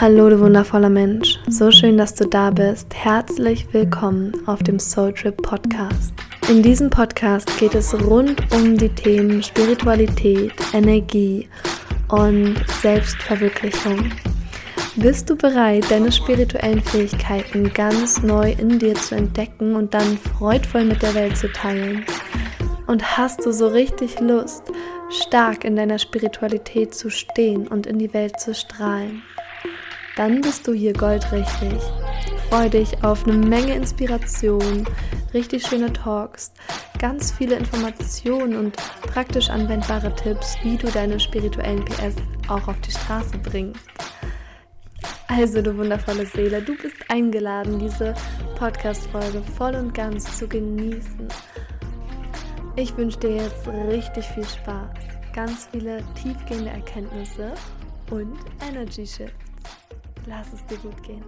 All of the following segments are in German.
Hallo, du wundervoller Mensch. So schön, dass du da bist. Herzlich willkommen auf dem Soul Trip Podcast. In diesem Podcast geht es rund um die Themen Spiritualität, Energie und Selbstverwirklichung. Bist du bereit, deine spirituellen Fähigkeiten ganz neu in dir zu entdecken und dann freudvoll mit der Welt zu teilen? Und hast du so richtig Lust, stark in deiner Spiritualität zu stehen und in die Welt zu strahlen? Dann bist du hier goldrichtig. Freue dich auf eine Menge Inspiration, richtig schöne Talks, ganz viele Informationen und praktisch anwendbare Tipps, wie du deine spirituellen PS auch auf die Straße bringst. Also, du wundervolle Seele, du bist eingeladen, diese Podcast-Folge voll und ganz zu genießen. Ich wünsche dir jetzt richtig viel Spaß, ganz viele tiefgehende Erkenntnisse und Energy Shifts. Lass es dir gut gehen.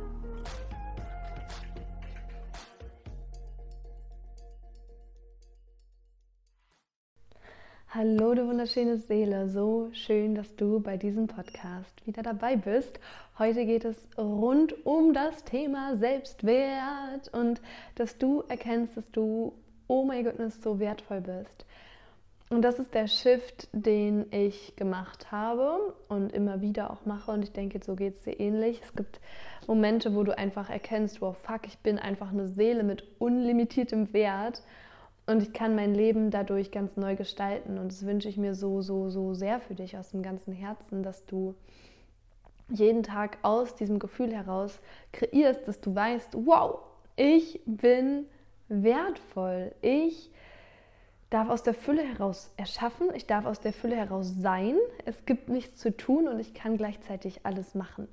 Hallo, du wunderschöne Seele. So schön, dass du bei diesem Podcast wieder dabei bist. Heute geht es rund um das Thema Selbstwert und dass du erkennst, dass du, oh mein Gott, so wertvoll bist. Und das ist der Shift, den ich gemacht habe und immer wieder auch mache. Und ich denke, so geht es dir ähnlich. Es gibt Momente, wo du einfach erkennst, wow, fuck, ich bin einfach eine Seele mit unlimitiertem Wert und ich kann mein Leben dadurch ganz neu gestalten. Und das wünsche ich mir so, so, so sehr für dich aus dem ganzen Herzen, dass du jeden Tag aus diesem Gefühl heraus kreierst, dass du weißt, wow, ich bin wertvoll. Ich bin darf aus der Fülle heraus erschaffen, ich darf aus der Fülle heraus sein. Es gibt nichts zu tun und ich kann gleichzeitig alles machen.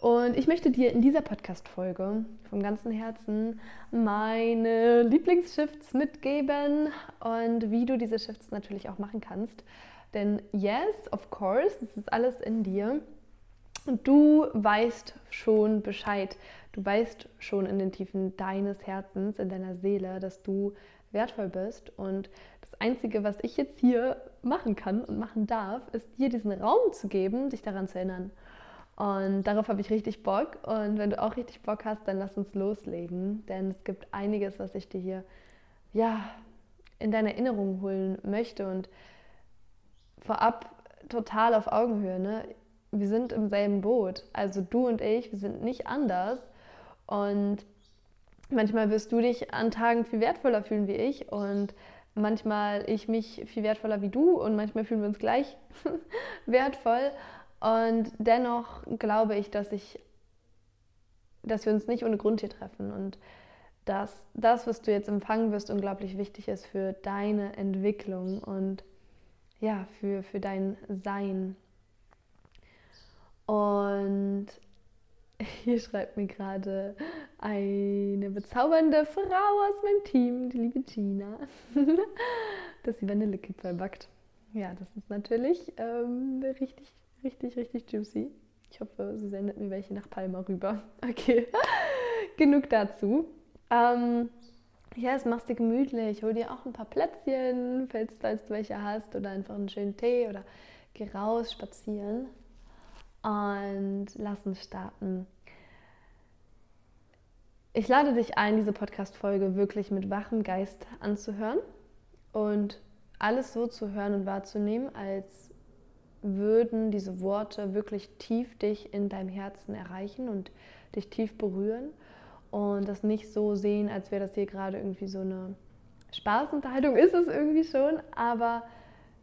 Und ich möchte dir in dieser Podcast-Folge vom ganzen Herzen meine Lieblingsshifts mitgeben und wie du diese Shifts natürlich auch machen kannst. Denn yes, of course, es ist alles in dir. Und du weißt schon Bescheid. Du weißt schon in den Tiefen deines Herzens, in deiner Seele, dass du wertvoll bist. Und das Einzige, was ich jetzt hier machen kann und machen darf, ist dir diesen Raum zu geben, dich daran zu erinnern. Und darauf habe ich richtig Bock. Und wenn du auch richtig Bock hast, dann lass uns loslegen. Denn es gibt einiges, was ich dir hier ja, in deine Erinnerung holen möchte. Und vorab total auf Augenhöhe. Ne? Wir sind im selben Boot. Also du und ich, wir sind nicht anders. Und manchmal wirst du dich an Tagen viel wertvoller fühlen wie ich und manchmal ich mich viel wertvoller wie du und manchmal fühlen wir uns gleich wertvoll. Und dennoch glaube ich, dass ich, dass wir uns nicht ohne Grund hier treffen und dass das, was du jetzt empfangen wirst, unglaublich wichtig ist für deine Entwicklung und ja, für, für dein Sein. Und hier schreibt mir gerade eine bezaubernde Frau aus meinem Team, die liebe Gina, dass sie Vanillekipferl backt. Ja, das ist natürlich ähm, richtig, richtig, richtig juicy. Ich hoffe, sie sendet mir welche nach Palma rüber. Okay, genug dazu. Ähm, ja, es machst dir gemütlich. Hol dir auch ein paar Plätzchen, falls, falls du welche hast, oder einfach einen schönen Tee oder geh raus, spazieren und lass uns starten. Ich lade dich ein, diese Podcast-Folge wirklich mit wachem Geist anzuhören und alles so zu hören und wahrzunehmen, als würden diese Worte wirklich tief dich in deinem Herzen erreichen und dich tief berühren und das nicht so sehen, als wäre das hier gerade irgendwie so eine Spaßunterhaltung, ist es irgendwie schon, aber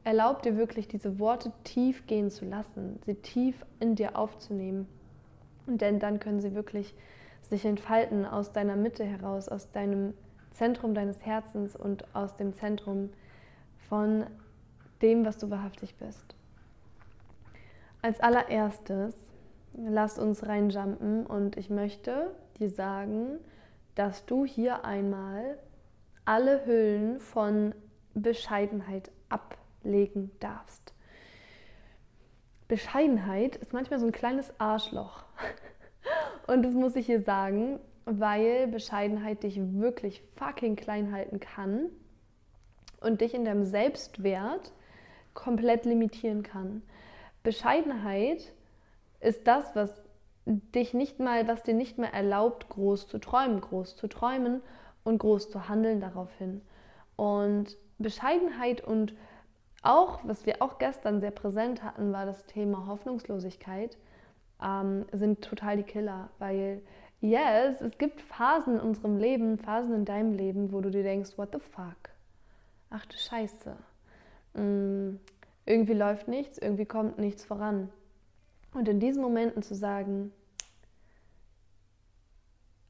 erlaub dir wirklich diese Worte tief gehen zu lassen, sie tief in dir aufzunehmen, denn dann können sie wirklich sich entfalten aus deiner Mitte heraus, aus deinem Zentrum deines Herzens und aus dem Zentrum von dem, was du wahrhaftig bist. Als allererstes, lass uns reinjumpen und ich möchte dir sagen, dass du hier einmal alle Hüllen von Bescheidenheit ablegen darfst. Bescheidenheit ist manchmal so ein kleines Arschloch. Und das muss ich hier sagen, weil Bescheidenheit dich wirklich fucking klein halten kann und dich in deinem Selbstwert komplett limitieren kann. Bescheidenheit ist das, was dich nicht mal, was dir nicht mehr erlaubt, groß zu träumen, groß zu träumen und groß zu handeln daraufhin. Und Bescheidenheit und auch, was wir auch gestern sehr präsent hatten, war das Thema Hoffnungslosigkeit, ähm, sind total die Killer, weil yes, es gibt Phasen in unserem Leben, Phasen in deinem Leben, wo du dir denkst, what the fuck? Ach du Scheiße. Mm, irgendwie läuft nichts, irgendwie kommt nichts voran. Und in diesen Momenten zu sagen,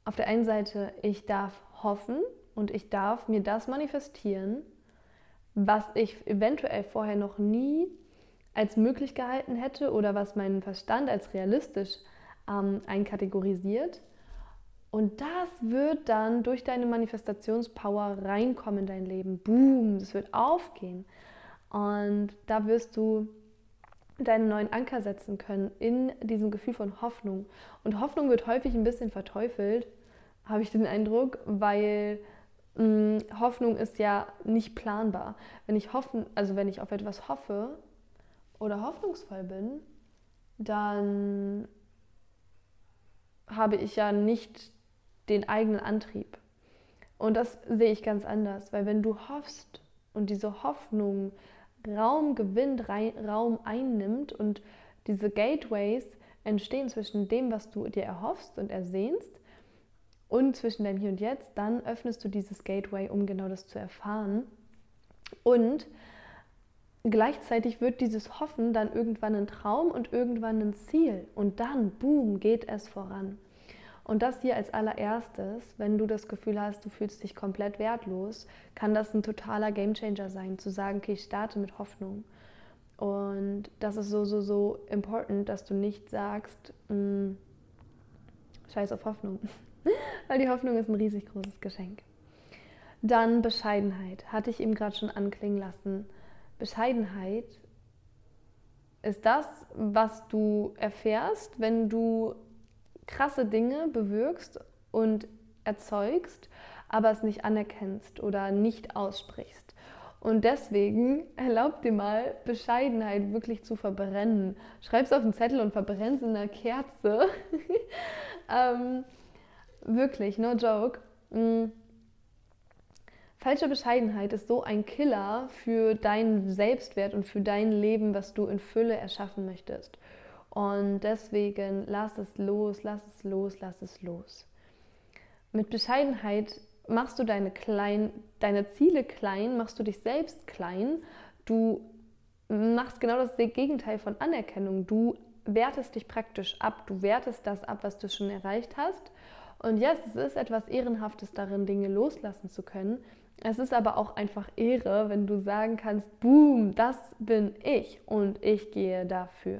auf der einen Seite, ich darf hoffen und ich darf mir das manifestieren, was ich eventuell vorher noch nie als möglich gehalten hätte oder was mein Verstand als realistisch ähm, einkategorisiert. Und das wird dann durch deine Manifestationspower reinkommen in dein Leben. Boom, es wird aufgehen. Und da wirst du deinen neuen Anker setzen können in diesem Gefühl von Hoffnung. Und Hoffnung wird häufig ein bisschen verteufelt, habe ich den Eindruck, weil Hoffnung ist ja nicht planbar. Wenn ich hoffen, also wenn ich auf etwas hoffe oder hoffnungsvoll bin, dann habe ich ja nicht den eigenen Antrieb. Und das sehe ich ganz anders, weil wenn du hoffst und diese Hoffnung Raum gewinnt, Raum einnimmt und diese Gateways entstehen zwischen dem, was du dir erhoffst und ersehnst und zwischen deinem Hier und Jetzt, dann öffnest du dieses Gateway, um genau das zu erfahren. Und gleichzeitig wird dieses Hoffen dann irgendwann ein Traum und irgendwann ein Ziel. Und dann, boom, geht es voran. Und das hier als allererstes, wenn du das Gefühl hast, du fühlst dich komplett wertlos, kann das ein totaler Gamechanger sein, zu sagen, okay, ich starte mit Hoffnung. Und das ist so, so, so important, dass du nicht sagst, mm, scheiß auf Hoffnung. Weil die Hoffnung ist ein riesig großes Geschenk. Dann Bescheidenheit, hatte ich eben gerade schon anklingen lassen. Bescheidenheit ist das, was du erfährst, wenn du krasse Dinge bewirkst und erzeugst, aber es nicht anerkennst oder nicht aussprichst. Und deswegen erlaub dir mal, Bescheidenheit wirklich zu verbrennen. Schreib es auf einen Zettel und verbrenn es in einer Kerze. ähm, wirklich, no joke. Mhm. Falsche Bescheidenheit ist so ein Killer für deinen Selbstwert und für dein Leben, was du in Fülle erschaffen möchtest. Und deswegen lass es los, lass es los, lass es los. Mit Bescheidenheit machst du deine, klein, deine Ziele klein, machst du dich selbst klein. Du machst genau das Gegenteil von Anerkennung. Du wertest dich praktisch ab. Du wertest das ab, was du schon erreicht hast. Und ja, yes, es ist etwas Ehrenhaftes darin, Dinge loslassen zu können. Es ist aber auch einfach Ehre, wenn du sagen kannst, boom, das bin ich und ich gehe dafür.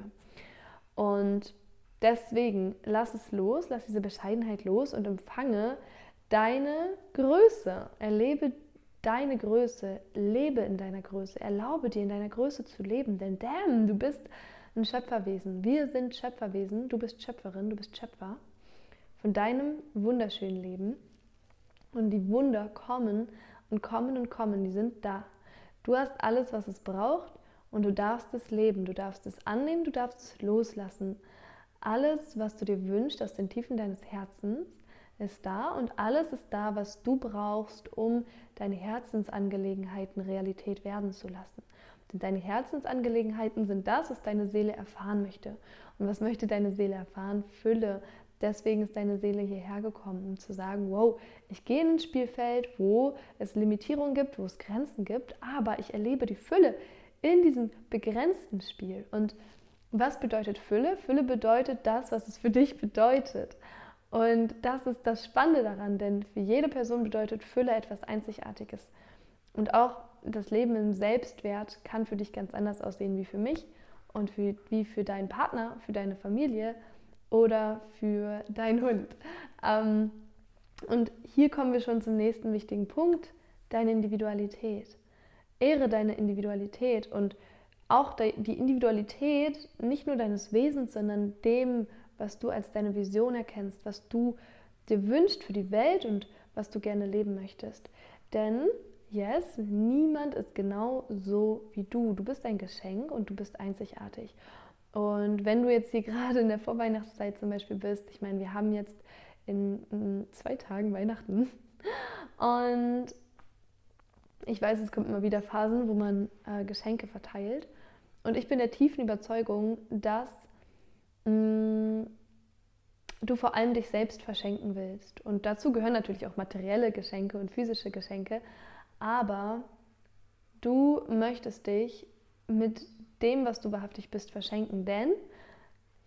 Und deswegen lass es los, lass diese Bescheidenheit los und empfange deine Größe. Erlebe deine Größe, lebe in deiner Größe, erlaube dir in deiner Größe zu leben, denn damn, du bist ein Schöpferwesen. Wir sind Schöpferwesen, du bist Schöpferin, du bist Schöpfer von deinem wunderschönen Leben. Und die Wunder kommen und kommen und kommen, die sind da. Du hast alles, was es braucht und du darfst es leben, du darfst es annehmen, du darfst es loslassen. Alles, was du dir wünschst aus den Tiefen deines Herzens, ist da und alles ist da, was du brauchst, um deine Herzensangelegenheiten Realität werden zu lassen. Denn deine Herzensangelegenheiten sind das, was deine Seele erfahren möchte. Und was möchte deine Seele erfahren? Fülle. Deswegen ist deine Seele hierher gekommen, um zu sagen, wow, ich gehe in ein Spielfeld, wo es Limitierungen gibt, wo es Grenzen gibt, aber ich erlebe die Fülle in diesem begrenzten Spiel. Und was bedeutet Fülle? Fülle bedeutet das, was es für dich bedeutet. Und das ist das Spannende daran, denn für jede Person bedeutet Fülle etwas Einzigartiges. Und auch das Leben im Selbstwert kann für dich ganz anders aussehen wie für mich und für, wie für deinen Partner, für deine Familie oder für deinen Hund. Ähm, und hier kommen wir schon zum nächsten wichtigen Punkt, deine Individualität ehre deine Individualität und auch die Individualität nicht nur deines Wesens, sondern dem, was du als deine Vision erkennst, was du dir wünschst für die Welt und was du gerne leben möchtest. Denn, yes, niemand ist genau so wie du. Du bist ein Geschenk und du bist einzigartig. Und wenn du jetzt hier gerade in der Vorweihnachtszeit zum Beispiel bist, ich meine, wir haben jetzt in, zwei Tagen Weihnachten und ich weiß, es kommt immer wieder Phasen, wo man äh, Geschenke verteilt. Und ich bin der tiefen Überzeugung, dass mh, mm, du vor allem dich selbst verschenken willst. Und dazu gehören natürlich auch materielle Geschenke und physische Geschenke. Aber du möchtest dich mit dem, was du wahrhaftig bist, verschenken. Denn,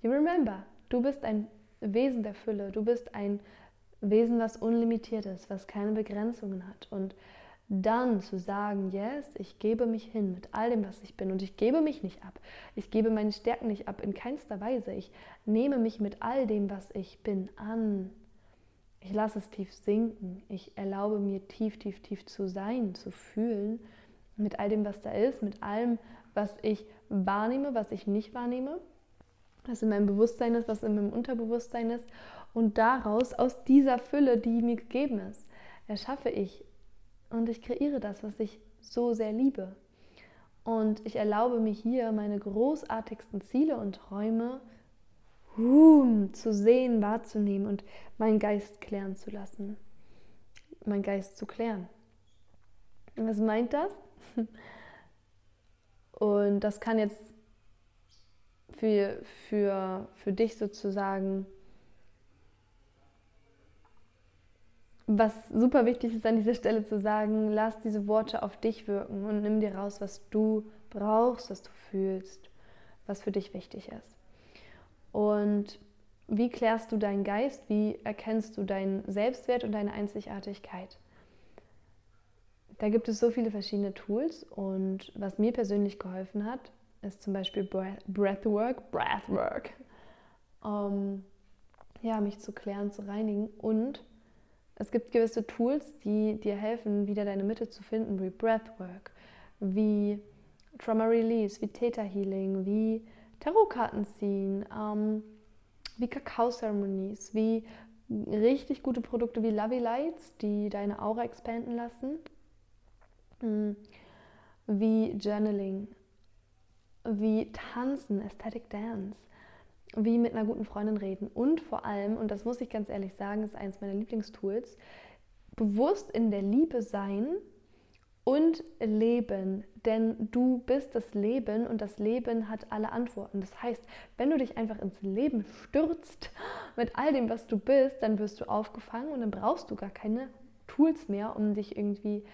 you remember, du bist ein Wesen der Fülle. Du bist ein Wesen, was unlimitiert ist, was keine Begrenzungen hat. Und dann zu sagen, yes, ich gebe mich hin mit all dem, was ich bin und ich gebe mich nicht ab. Ich gebe meine Stärken nicht ab in keinster Weise. Ich nehme mich mit all dem, was ich bin, an. Ich lasse es tief sinken. Ich erlaube mir tief, tief, tief zu sein, zu fühlen, mit all dem, was da ist, mit allem, was ich wahrnehme, was ich nicht wahrnehme, was in meinem Bewusstsein ist, was in meinem Unterbewusstsein ist. Und daraus, aus dieser Fülle, die mir gegeben ist, erschaffe ich und ich kreiere das, was ich so sehr liebe. Und ich erlaube mir hier meine großartigsten Ziele und Träume uh, zu sehen, wahrzunehmen und meinen Geist klären zu lassen. Mein Geist zu klären. Was meint das? Und das kann jetzt für, für, für dich sozusagen was super wichtig ist an dieser Stelle zu sagen, lass diese Worte auf dich wirken und nimm dir raus, was du brauchst, was du fühlst, was für dich wichtig ist. Und wie klärst du deinen Geist? Wie erkennst du deinen Selbstwert und deine Einzigartigkeit? Da gibt es so viele verschiedene Tools und was mir persönlich geholfen hat, ist zum Beispiel Breathwork, Breathwork, um ja, mich zu klären, zu reinigen und es gibt gewisse Tools, die dir helfen, wieder deine Mitte zu finden, wie Breathwork, wie Trauma Release, wie Theta Healing, wie Tarotkarten ziehen, ähm, wie Kakao-Ceremonies, wie richtig gute Produkte wie Lovey Lights, die deine Aura expanden lassen, hm, wie Journaling, wie Tanzen, Aesthetic Dance, wie mit einer guten Freundin reden. Und vor allem, und das muss ich ganz ehrlich sagen, ist eines meiner Lieblingstools, bewusst in der Liebe sein und leben. Denn du bist das Leben und das Leben hat alle Antworten. Das heißt, wenn du dich einfach ins Leben stürzt mit all dem, was du bist, dann wirst du aufgefangen und dann brauchst du gar keine Tools mehr, um dich irgendwie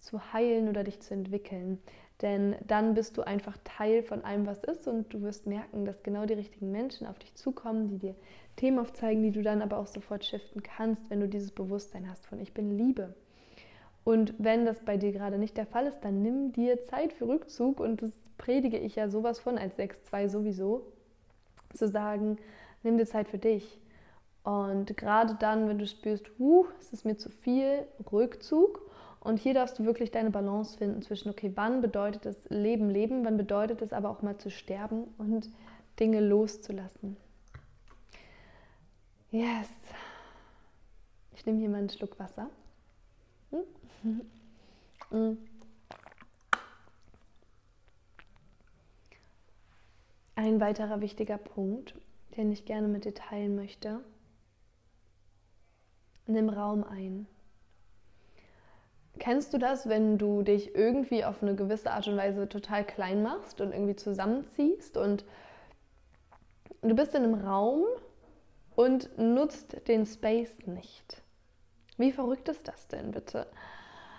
zu heilen oder dich zu entwickeln. Denn dann bist du einfach Teil von allem, was ist und du wirst merken, dass genau die richtigen Menschen auf dich zukommen, die dir Themen aufzeigen, die du dann aber auch sofort shiften kannst, wenn du dieses Bewusstsein hast von ich bin Liebe. Und wenn das bei dir gerade nicht der Fall ist, dann nimm dir Zeit für Rückzug und das predige ich ja sowas von als 6.2 sowieso, zu sagen, nimm dir Zeit für dich. Und gerade dann, wenn du spürst, uh, es ist mir zu viel, Rückzug und hier darfst du wirklich deine Balance finden zwischen, okay, wann bedeutet es Leben, Leben, wann bedeutet es aber auch mal zu sterben und Dinge loszulassen. Yes. Ich nehme hier mal einen Schluck Wasser. Ein weiterer wichtiger Punkt, den ich gerne mit dir teilen möchte. Nimm Raum ein. Kennst du das, wenn du dich irgendwie auf eine gewisse Art und Weise total klein machst und irgendwie zusammenziehst und du bist in einem Raum und nutzt den Space nicht? Wie verrückt ist das denn bitte?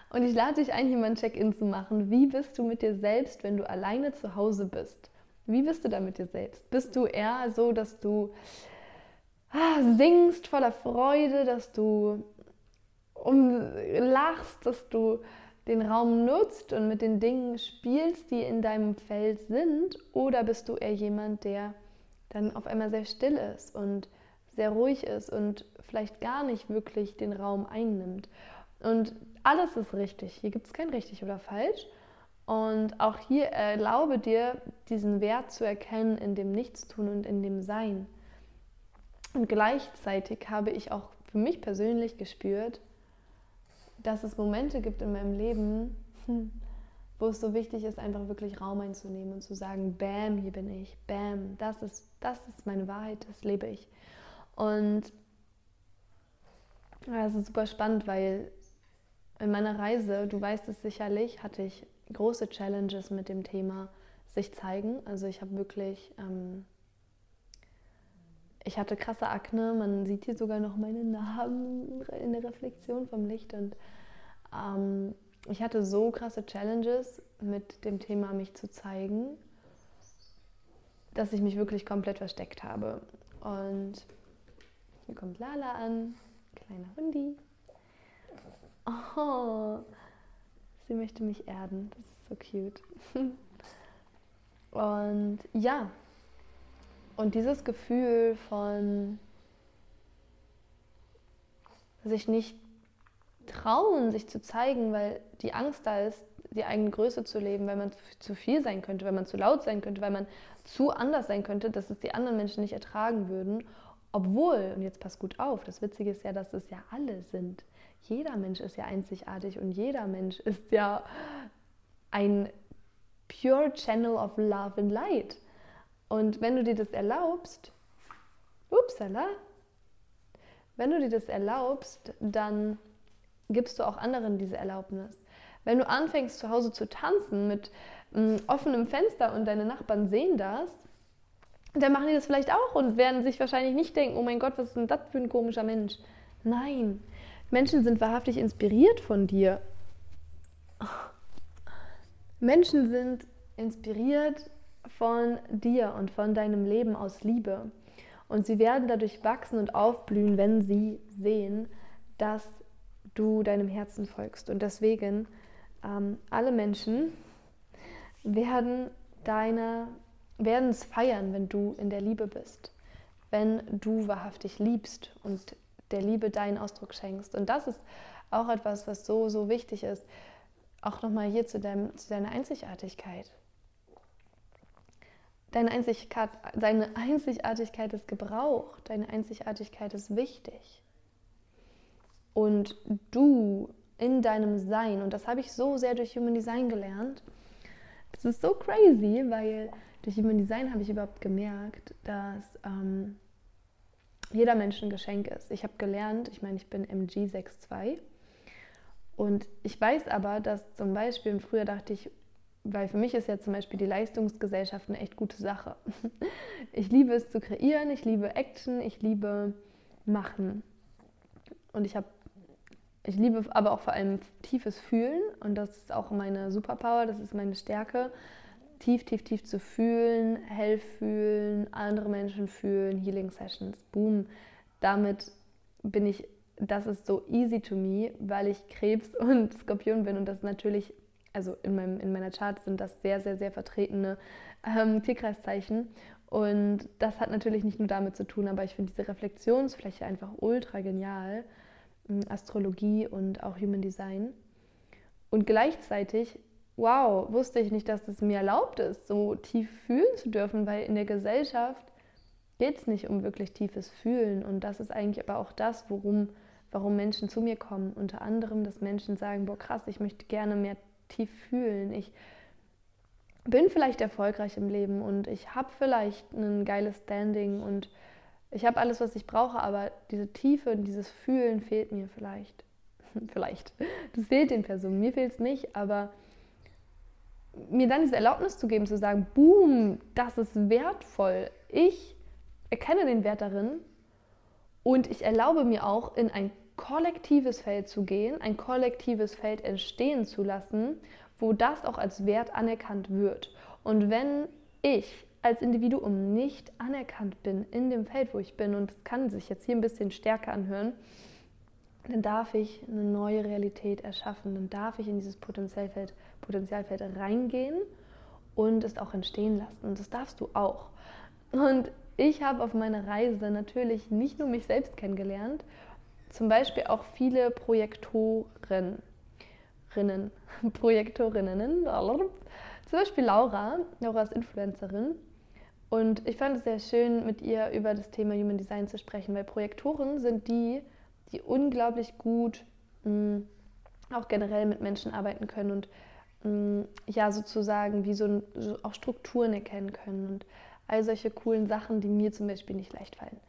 Und ich lade dich ein, hier mal ein Check-in zu machen. Wie bist du mit dir selbst, wenn du alleine zu Hause bist? Wie bist du da mit dir selbst? Bist du eher so, dass du ah, singst voller Freude, dass du um, lachst, dass du den Raum nutzt und mit den Dingen spielst, die in deinem Feld sind? Oder bist du eher jemand, der dann auf einmal sehr still ist und sehr ruhig ist und vielleicht gar nicht wirklich den Raum einnimmt? Und alles ist richtig. Hier gibt es kein richtig oder falsch. Und auch hier erlaube dir, diesen Wert zu erkennen in dem Nichtstun und in dem Sein. Und gleichzeitig habe ich auch für mich persönlich gespürt, dass es Momente gibt in meinem Leben, hm, wo es so wichtig ist, einfach wirklich Raum einzunehmen und zu sagen, bam, hier bin ich, bam, das ist, das ist meine Wahrheit, das lebe ich. Und das ist super spannend, weil in meiner Reise, du weißt es sicherlich, hatte ich große Challenges mit dem Thema sich zeigen. Also ich habe wirklich, ähm, ich hatte krasse Akne, man sieht hier sogar noch meine Narben in der Reflexion vom Licht und ähm, ich hatte so krasse Challenges mit dem Thema, mich zu zeigen, dass ich mich wirklich komplett versteckt habe. Und hier kommt Lala an, kleiner Hundi. Oh, sie möchte mich erden. Das ist so cute. Und ja, und dieses Gefühl von sich nicht trauen, sich zu zeigen, weil die Angst da ist, die eigene Größe zu leben, weil man zu viel sein könnte, weil man zu laut sein könnte, weil man zu anders sein könnte, dass es die anderen Menschen nicht ertragen würden. Obwohl, und jetzt passt gut auf, das Witzige ist ja, dass es ja alle sind. Jeder Mensch ist ja einzigartig und jeder Mensch ist ja ein pure channel of love and light. Und wenn du dir das erlaubst, upsala, wenn du dir das erlaubst, dann gibst du auch anderen diese Erlaubnis. Wenn du anfängst zu Hause zu tanzen mit ähm, offenem Fenster und deine Nachbarn sehen das, dann machen die das vielleicht auch und werden sich wahrscheinlich nicht denken, oh mein Gott, was ist denn das für ein komischer Mensch? Nein, Menschen sind wahrhaftig inspiriert von dir. Menschen sind inspiriert von dir und von deinem Leben aus Liebe. Und sie werden dadurch wachsen und aufblühen, wenn sie sehen, dass du deinem Herzen folgst. Und deswegen, ähm, alle Menschen werden deine, werden es feiern, wenn du in der Liebe bist, wenn du wahrhaftig liebst und der Liebe deinen Ausdruck schenkst. Und das ist auch etwas, was so, so wichtig ist. Auch nochmal hier zu, deinem, zu deiner Einzigartigkeit. Deine, Einzigkeit, deine Einzigartigkeit ist gebraucht, deine Einzigartigkeit ist wichtig und du in deinem Sein, und das habe ich so sehr durch Human Design gelernt, das ist so crazy, weil durch Human Design habe ich überhaupt gemerkt, dass ähm, jeder Mensch ein Geschenk ist. Ich habe gelernt, ich meine, ich bin MG62 und ich weiß aber, dass zum Beispiel, früher dachte ich, weil für mich ist ja zum Beispiel die Leistungsgesellschaft eine echt gute Sache. Ich liebe es zu kreieren, ich liebe Action, ich liebe Machen. Und ich habe ich liebe aber auch vor allem tiefes Fühlen und das ist auch meine Superpower, das ist meine Stärke. Tief, tief, tief zu fühlen, hell fühlen, andere Menschen fühlen, Healing Sessions, boom. Damit bin ich, das ist so easy to me, weil ich Krebs und Skorpion bin und das natürlich, also in, meinem, in meiner Chart sind das sehr, sehr, sehr vertretene ähm, Tierkreiszeichen. Und das hat natürlich nicht nur damit zu tun, aber ich finde diese Reflexionsfläche einfach ultra genial Astrologie und auch Human Design. Und gleichzeitig, wow, wusste ich nicht, dass es mir erlaubt ist, so tief fühlen zu dürfen, weil in der Gesellschaft geht es nicht um wirklich tiefes Fühlen. Und das ist eigentlich aber auch das, worum, warum Menschen zu mir kommen. Unter anderem, dass Menschen sagen, boah krass, ich möchte gerne mehr tief fühlen. Ich bin vielleicht erfolgreich im Leben und ich habe vielleicht ein geiles Standing und ich habe alles, was ich brauche, aber diese Tiefe und dieses Fühlen fehlt mir vielleicht. vielleicht. Das fehlt den Personen. Mir fehlt es nicht, aber mir dann diese Erlaubnis zu geben, zu sagen, boom, das ist wertvoll. Ich erkenne den Wert darin und ich erlaube mir auch, in ein kollektives Feld zu gehen, ein kollektives Feld entstehen zu lassen, wo das auch als Wert anerkannt wird. Und wenn ich als Individuum nicht anerkannt bin in dem Feld, wo ich bin, und es kann sich jetzt hier ein bisschen stärker anhören, dann darf ich eine neue Realität erschaffen, dann darf ich in dieses Potenzialfeld, Potenzialfeld reingehen und es auch entstehen lassen. Und das darfst du auch. Und ich habe auf meiner Reise natürlich nicht nur mich selbst kennengelernt, zum Beispiel auch viele Projektorinnen, Projektorinnen, zum Beispiel Laura, Laura ist Influencerin und ich fand es sehr schön, mit ihr über das Thema Human Design zu sprechen, weil Projektoren sind die, die unglaublich gut mh, mm, auch generell mit Menschen arbeiten können und ja sozusagen wie so, so auch Strukturen erkennen können und all solche coolen Sachen, die mir zum Beispiel nicht leicht fallen.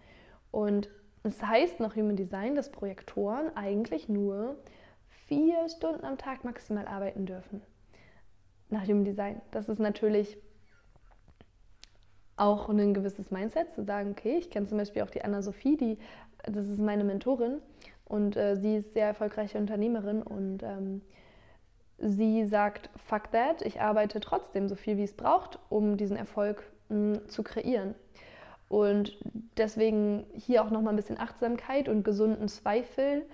Und es heißt nach Human Design, dass Projektoren eigentlich nur vier Stunden am Tag maximal arbeiten dürfen. Nach Human Design. Das ist natürlich auch ein gewisses Mindset, zu sagen, okay, ich kenne zum Beispiel auch die Anna-Sophie, die, das ist meine Mentorin und äh, sie ist sehr erfolgreiche Unternehmerin und ähm, sie sagt, fuck that, ich arbeite trotzdem so viel, wie es braucht, um diesen Erfolg mh, zu kreieren. Und deswegen hier auch nochmal ein bisschen Achtsamkeit und gesunden Zweifel.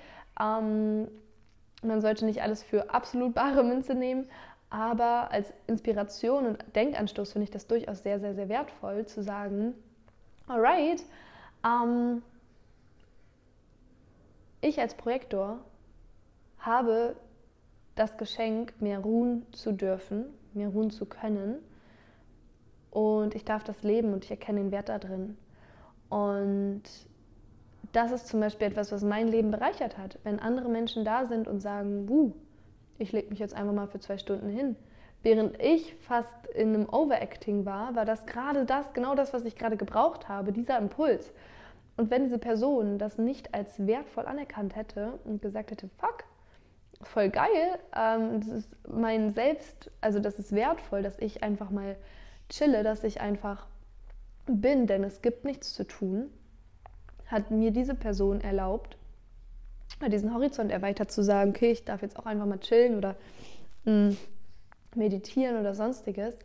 Ähm, man sollte nicht alles für absolut bare Münze nehmen, aber als Inspiration und Denkanstoß finde ich das durchaus sehr, sehr, sehr wertvoll zu sagen, alright, ähm, ich als Projektor habe das Geschenk, mehr ruhen zu dürfen, mehr ruhen zu können und ich darf das leben und ich erkenne den Wert da drin. Und das ist zum Beispiel etwas, was mein Leben bereichert hat. Wenn andere Menschen da sind und sagen, Wuh, ich lege mich jetzt einfach mal für zwei Stunden hin. Während ich fast in einem Overacting war, war das gerade das, genau das, was ich gerade gebraucht habe, dieser Impuls. Und wenn diese Person das nicht als wertvoll anerkannt hätte und gesagt hätte, fuck, voll geil, ähm, das ist mein Selbst, also das ist wertvoll, dass ich einfach mal chille, dass ich einfach bin, denn es gibt nichts zu tun, hat mir diese Person erlaubt, diesen Horizont erweitert zu sagen, okay, ich darf jetzt auch einfach mal chillen oder mh, mm, meditieren oder sonstiges,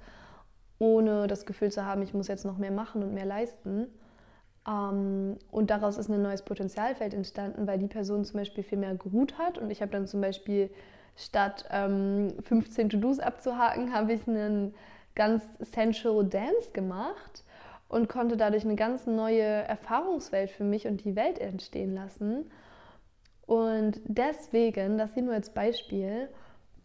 ohne das Gefühl zu haben, ich muss jetzt noch mehr machen und mehr leisten. Ähm, und daraus ist ein neues Potenzialfeld entstanden, weil die Person zum Beispiel viel mehr geruht hat und ich habe dann zum Beispiel statt ähm, 15 To-Dos abzuhaken, habe ich einen ganz sensual Dance gemacht und konnte dadurch eine ganz neue Erfahrungswelt für mich und die Welt entstehen lassen. Und deswegen, das hier nur als Beispiel,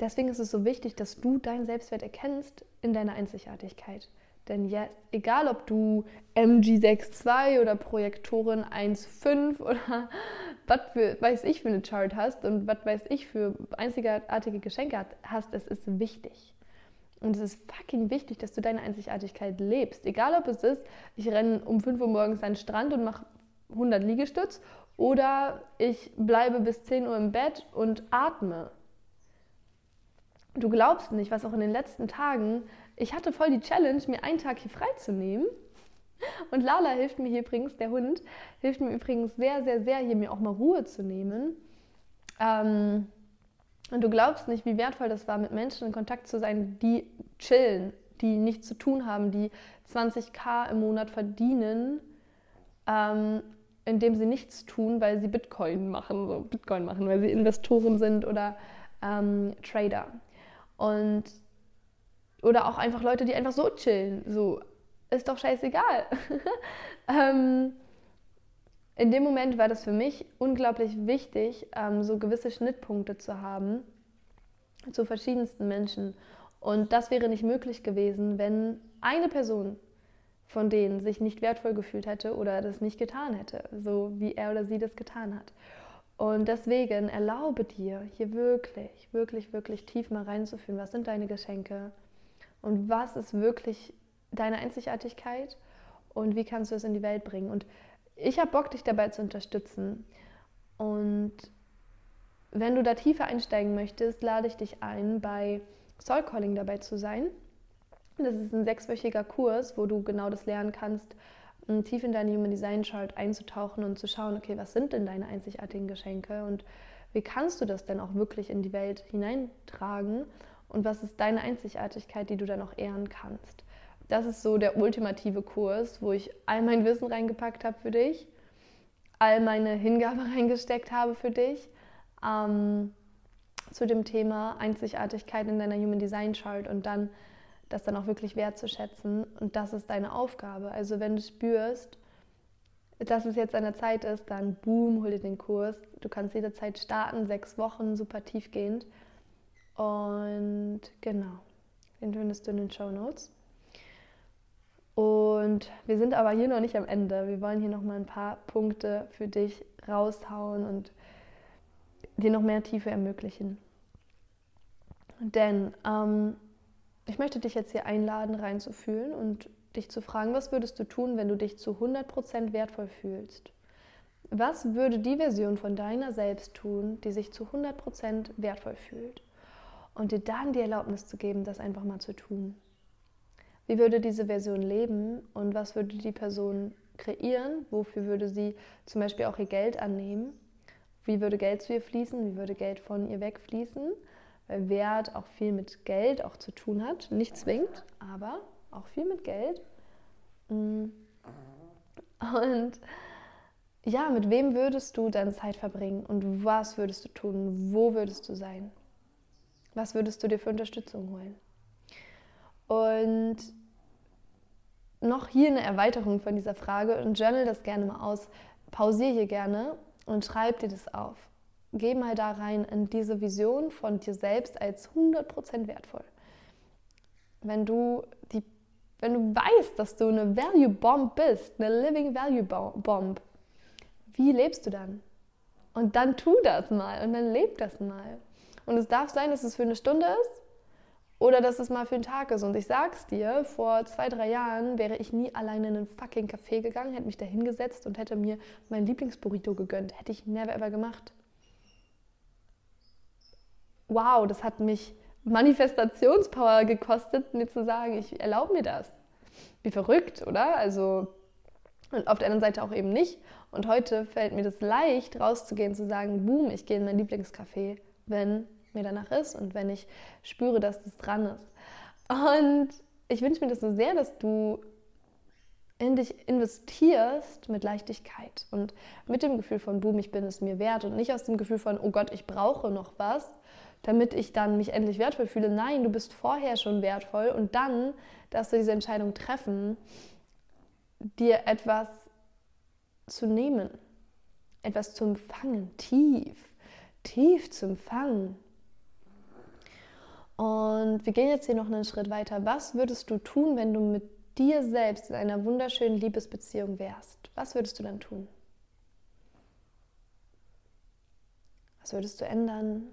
deswegen ist es so wichtig, dass du deinen Selbstwert erkennst in deiner Einzigartigkeit. Denn yes, egal ob du MG62 oder Projektorin 1.5 oder was weiß ich für eine Chart hast und was weiß ich für einzigartige Geschenke hast, es ist wichtig. Und es ist fucking wichtig, dass du deine Einzigartigkeit lebst. Egal ob es ist, ich renne um 5 Uhr morgens an den Strand und mache 100 Liegestütz oder ich bleibe bis 10 Uhr im Bett und atme. Du glaubst nicht, was auch in den letzten Tagen, ich hatte voll die Challenge, mir einen Tag hier freizunehmen. Und Lala hilft mir hier übrigens, der Hund, hilft mir übrigens sehr, sehr, sehr, hier mir auch mal Ruhe zu nehmen. Ähm, und du glaubst nicht, wie wertvoll das war, mit Menschen in Kontakt zu sein, die chillen, die nichts zu tun haben, die 20k im Monat verdienen, ähm, indem sie nichts tun, weil sie Bitcoin machen, so Bitcoin machen, weil sie Investoren sind oder ähm, Trader. Und oder auch einfach Leute, die einfach so chillen. So, ist doch scheißegal. ähm, in dem Moment war das für mich unglaublich wichtig, ähm, so gewisse Schnittpunkte zu haben zu verschiedensten Menschen. Und das wäre nicht möglich gewesen, wenn eine Person von denen sich nicht wertvoll gefühlt hätte oder das nicht getan hätte, so wie er oder sie das getan hat. Und deswegen erlaube dir, hier wirklich, wirklich, wirklich tief mal reinzufühlen, was sind deine Geschenke und was ist wirklich deine Einzigartigkeit und wie kannst du es in die Welt bringen. Und ich habe Bock, dich dabei zu unterstützen. Und wenn du da tiefer einsteigen möchtest, lade ich dich ein, bei Soul Calling dabei zu sein. Das ist ein sechswöchiger Kurs, wo du genau das lernen kannst, tief in deine Human Design Chart einzutauchen und zu schauen, okay, was sind denn deine einzigartigen Geschenke und wie kannst du das denn auch wirklich in die Welt hineintragen und was ist deine Einzigartigkeit, die du dann auch ehren kannst das ist so der ultimative Kurs, wo ich all mein Wissen reingepackt habe für dich, all meine Hingabe reingesteckt habe für dich ähm, zu dem Thema Einzigartigkeit in deiner Human Design Chart und dann das dann auch wirklich wertzuschätzen. Und das ist deine Aufgabe. Also wenn du spürst, dass es jetzt an der Zeit ist, dann boom, hol dir den Kurs. Du kannst jederzeit starten, sechs Wochen, super tiefgehend. Und genau, den findest du in den Show Notes. Und wir sind aber hier noch nicht am Ende. Wir wollen hier noch mal ein paar Punkte für dich raushauen und dir noch mehr Tiefe ermöglichen. Denn ähm, ich möchte dich jetzt hier einladen, reinzufühlen und dich zu fragen, was würdest du tun, wenn du dich zu 100% wertvoll fühlst? Was würde die Version von deiner selbst tun, die sich zu 100% wertvoll fühlt? Und dir dann die Erlaubnis zu geben, das einfach mal zu tun. Wie würde diese Version leben und was würde die Person kreieren? Wofür würde sie zum Beispiel auch ihr Geld annehmen? Wie würde Geld zu ihr fließen? Wie würde Geld von ihr wegfließen? Weil Wert auch viel mit Geld auch zu tun hat. Nicht zwingend, aber auch viel mit Geld. Mm. Und ja, mit wem würdest du deine Zeit verbringen und was würdest du tun? Wo würdest du sein? Was würdest du dir für Unterstützung holen? Und noch hier eine Erweiterung von dieser Frage und journal das gerne mal aus. Pausiere hier gerne und schreib dir das auf. Geh mal da rein in diese Vision von dir selbst als 100% wertvoll. Wenn du, die, wenn du weißt, dass du eine Value Bomb bist, eine Living Value Bomb, wie lebst du dann? Und dann tu das mal und dann leb das mal. Und es darf sein, dass es für eine Stunde ist oder dass es mal für einen Tag ist. Und ich sag's dir, vor zwei, drei Jahren wäre ich nie alleine in einen fucking Café gegangen, hätte mich da hingesetzt und hätte mir mein Lieblingsburrito gegönnt. Hätte ich never ever gemacht. Wow, das hat mich Manifestationspower gekostet, mir zu sagen, ich erlaube mir das. Wie verrückt, oder? Also, und auf der anderen Seite auch eben nicht. Und heute fällt mir das leicht, rauszugehen, zu sagen, boom, ich gehe in mein Lieblingscafé, wenn mir danach ist und wenn ich spüre, dass das dran ist. Und ich wünsche mir das so sehr, dass du in dich investierst mit Leichtigkeit und mit dem Gefühl von, boom, ich bin es mir wert und nicht aus dem Gefühl von, oh Gott, ich brauche noch was, damit ich dann mich endlich wertvoll fühle. Nein, du bist vorher schon wertvoll und dann darfst du diese Entscheidung treffen, dir etwas zu nehmen, etwas zu empfangen, tief, tief zu empfangen. Und wir gehen jetzt hier noch einen Schritt weiter. Was würdest du tun, wenn du mit dir selbst in einer wunderschönen Liebesbeziehung wärst? Was würdest du dann tun? Was würdest du ändern?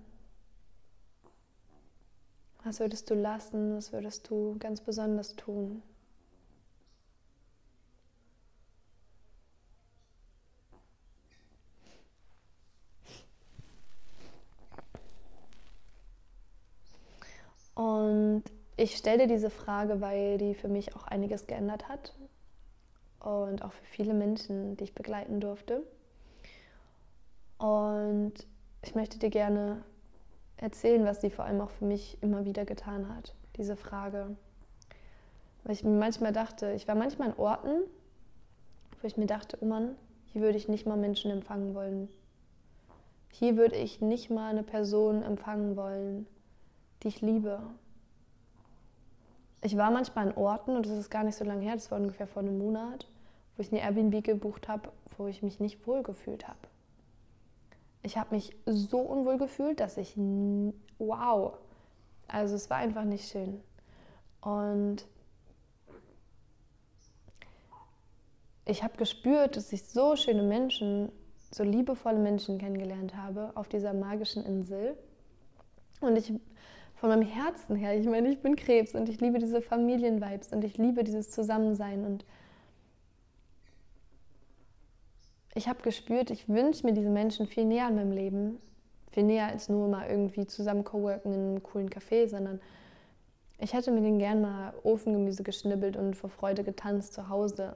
Was würdest du lassen? Was würdest du ganz besonders tun? Und ich stelle diese Frage, weil die für mich auch einiges geändert hat und auch für viele Menschen, die ich begleiten durfte. Und ich möchte dir gerne erzählen, was sie vor allem auch für mich immer wieder getan hat, diese Frage. Weil ich mir manchmal dachte, ich war manchmal an Orten, wo ich mir dachte, oh Mann, hier würde ich nicht mal Menschen empfangen wollen. Hier würde ich nicht mal eine Person empfangen wollen, die ich liebe. Ich war manchmal an Orten, und das ist gar nicht so lange her, das war ungefähr vor einem Monat, wo ich eine Airbnb gebucht habe, wo ich mich nicht wohl gefühlt habe. Ich habe mich so unwohl gefühlt, dass ich, wow, also es war einfach nicht schön. Und ich habe gespürt, dass ich so schöne Menschen, so liebevolle Menschen kennengelernt habe auf dieser magischen Insel. Und ich von meinem Herzen her. Ich meine, ich bin Krebs und ich liebe diese Familienvibes und ich liebe dieses Zusammensein und ich habe gespürt, ich wünsche mir diese Menschen viel näher in meinem Leben, viel näher als nur mal irgendwie zusammen coworken in einem coolen Café, sondern ich hätte mir den gern mal Ofengemüse geschnibbelt und vor Freude getanzt zu Hause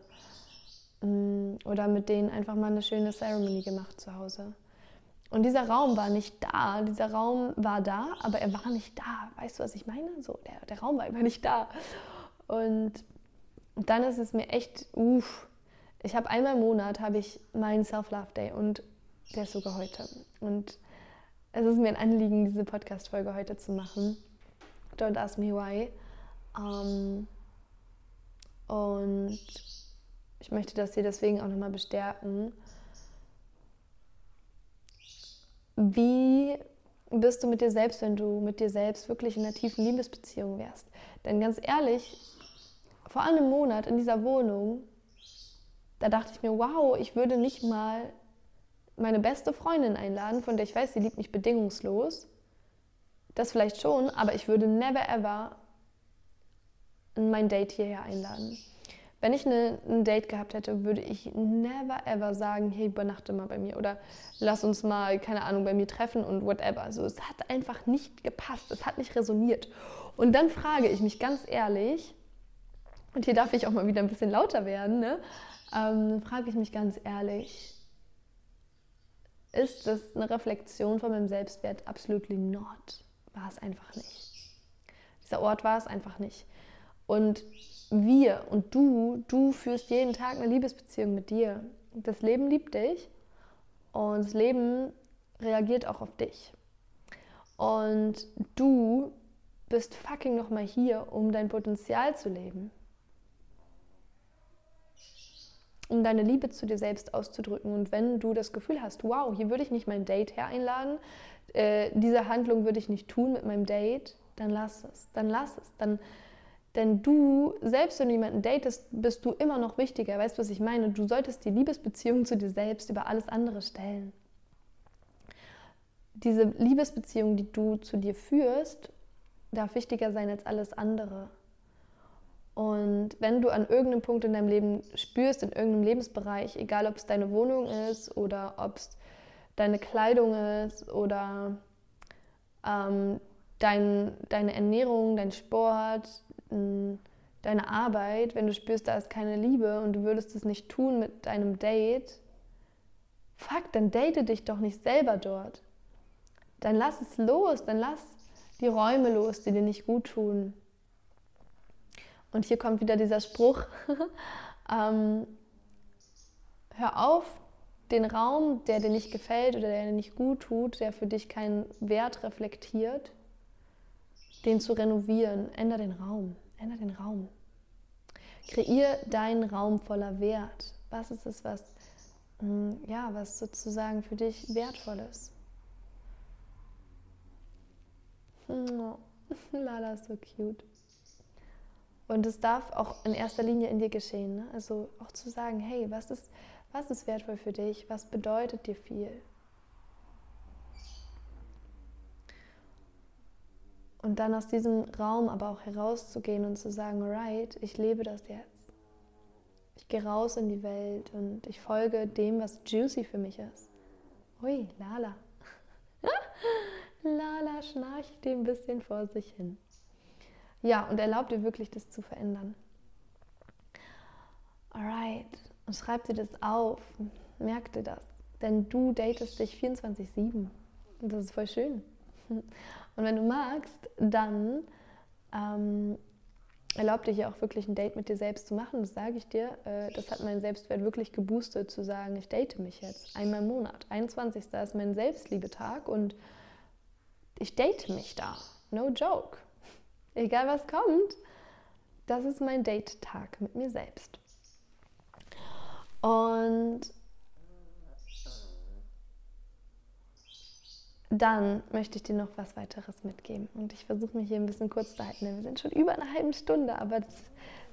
mm, oder mit denen einfach mal eine schöne Ceremony gemacht zu Hause. Und dieser Raum war nicht da. Dieser Raum war da, aber er war nicht da. Weißt du, was ich meine? So, der, der Raum war einfach nicht da. Und dann ist es mir echt, uff. Ich habe einmal im Monat habe ich meinen Self-Love Day und der ist sogar heute. Und es ist mir ein Anliegen, diese Podcast-Folge heute zu machen. Don't ask me why. Um, ähm, und ich möchte das hier deswegen auch nochmal bestärken wie bist du mit dir selbst, wenn du mit dir selbst wirklich in einer tiefen Liebesbeziehung wärst? Denn ganz ehrlich, vor einem Monat in dieser Wohnung, da dachte ich mir, wow, ich würde nicht mal meine beste Freundin einladen, von der ich weiß, sie liebt mich bedingungslos, Das vielleicht schon, aber ich würde never ever mein Date hierher einladen. Wenn ich eine, ein Date gehabt hätte, würde ich never ever sagen, hey, übernachte mal bei mir oder lass uns mal, keine Ahnung, bei mir treffen und whatever. Also es hat einfach nicht gepasst, es hat nicht resoniert. Und dann frage ich mich ganz ehrlich, und hier darf ich auch mal wieder ein bisschen lauter werden, ne? ähm, frage ich mich ganz ehrlich, ist das eine Reflexion von meinem Selbstwert? Absolutely not. War es einfach nicht. Dieser Ort war es einfach nicht. Und wir und du, du führst jeden Tag eine Liebesbeziehung mit dir. Das Leben liebt dich und das Leben reagiert auch auf dich. Und du bist fucking nochmal hier, um dein Potenzial zu leben. Um deine Liebe zu dir selbst auszudrücken. Und wenn du das Gefühl hast, wow, hier würde ich nicht mein Date her einladen, äh, diese Handlung würde ich nicht tun mit meinem Date, dann lass es. Dann lass es. Dann denn du, selbst wenn du jemanden datest, bist du immer noch wichtiger. Weißt du, was ich meine? Du solltest die Liebesbeziehung zu dir selbst über alles andere stellen. Diese Liebesbeziehung, die du zu dir führst, darf wichtiger sein als alles andere. Und wenn du an irgendeinem Punkt in deinem Leben spürst, in irgendeinem Lebensbereich, egal ob es deine Wohnung ist oder ob es deine Kleidung ist oder ähm, dein, deine Ernährung, dein Sport, deine Arbeit, wenn du spürst, da ist keine Liebe und du würdest es nicht tun mit deinem Date, fuck, dann date dich doch nicht selber dort. Dann lass es los, dann lass die Räume los, die dir nicht gut tun. Und hier kommt wieder dieser Spruch, ähm, hör auf, den Raum, der dir nicht gefällt oder der dir nicht gut tut, der für dich keinen Wert reflektiert, den zu renovieren. Änder den Raum. Änder den Raum. Kreier deinen Raum voller Wert. Was ist es, was, hm, ja, was sozusagen für dich wertvoll ist? Oh, Lala ist so cute. Und es darf auch in erster Linie in dir geschehen. Ne? Also auch zu sagen, hey, was ist, was ist wertvoll für dich? Was bedeutet dir viel? Und dann aus diesem Raum aber auch herauszugehen und zu sagen, alright, ich lebe das jetzt. Ich gehe raus in die Welt und ich folge dem, was juicy für mich ist. Ui, Lala. Lala schnarcht dem ein bisschen vor sich hin. Ja, und erlaubt dir wirklich, das zu verändern. Alright. Und schreib dir das auf. Merk dir das. Denn du datest dich 24-7. Und das ist voll schön. Und wenn du magst, dann ähm, erlaub dir hier auch wirklich ein Date mit dir selbst zu machen. Das sage ich dir. Äh, das hat meinen Selbstwert wirklich geboostet, zu sagen, ich date mich jetzt einmal im Monat. 21. ist mein Selbstliebetag und ich date mich da. No joke. Egal was kommt, das ist mein Date-Tag mit mir selbst. Und dann möchte ich dir noch was weiteres mitgeben. Und ich versuche mich hier ein bisschen kurz zu halten. Wir sind schon über eine halbe Stunde, aber das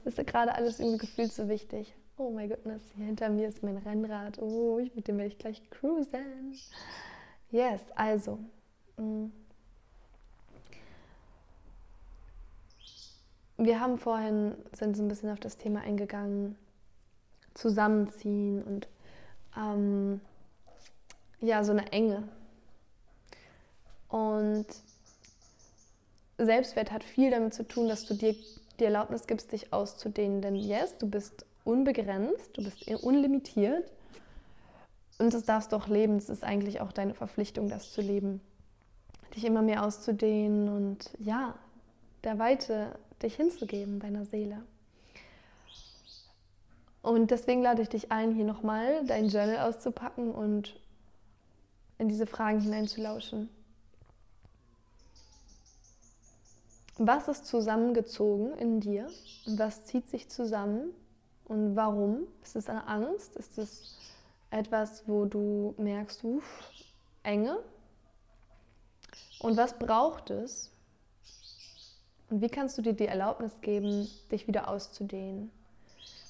ist gerade alles im Gefühl so wichtig. Oh mein Gott, hier hinter mir ist mein Rennrad. Oh, mit dem werde ich gleich cruisen. Yes, also. Mm. Wir haben vorhin, sind so ein bisschen auf das Thema eingegangen, zusammenziehen und ähm, ja, so eine Enge und Selbstwert hat viel damit zu tun, dass du dir die Erlaubnis gibst, dich auszudehnen. Denn yes, du bist unbegrenzt, du bist unlimitiert. Und das darfst du auch leben. Es ist eigentlich auch deine Verpflichtung, das zu leben. Dich immer mehr auszudehnen und ja, der Weite dich hinzugeben, deiner Seele. Und deswegen lade ich dich ein, hier nochmal dein Journal auszupacken und in diese Fragen hineinzulauschen. Was ist zusammengezogen in dir? Was zieht sich zusammen? Und warum? Ist es eine Angst? Ist es etwas, wo du merkst, uff, Enge? Und was braucht es? Und wie kannst du dir die Erlaubnis geben, dich wieder auszudehnen?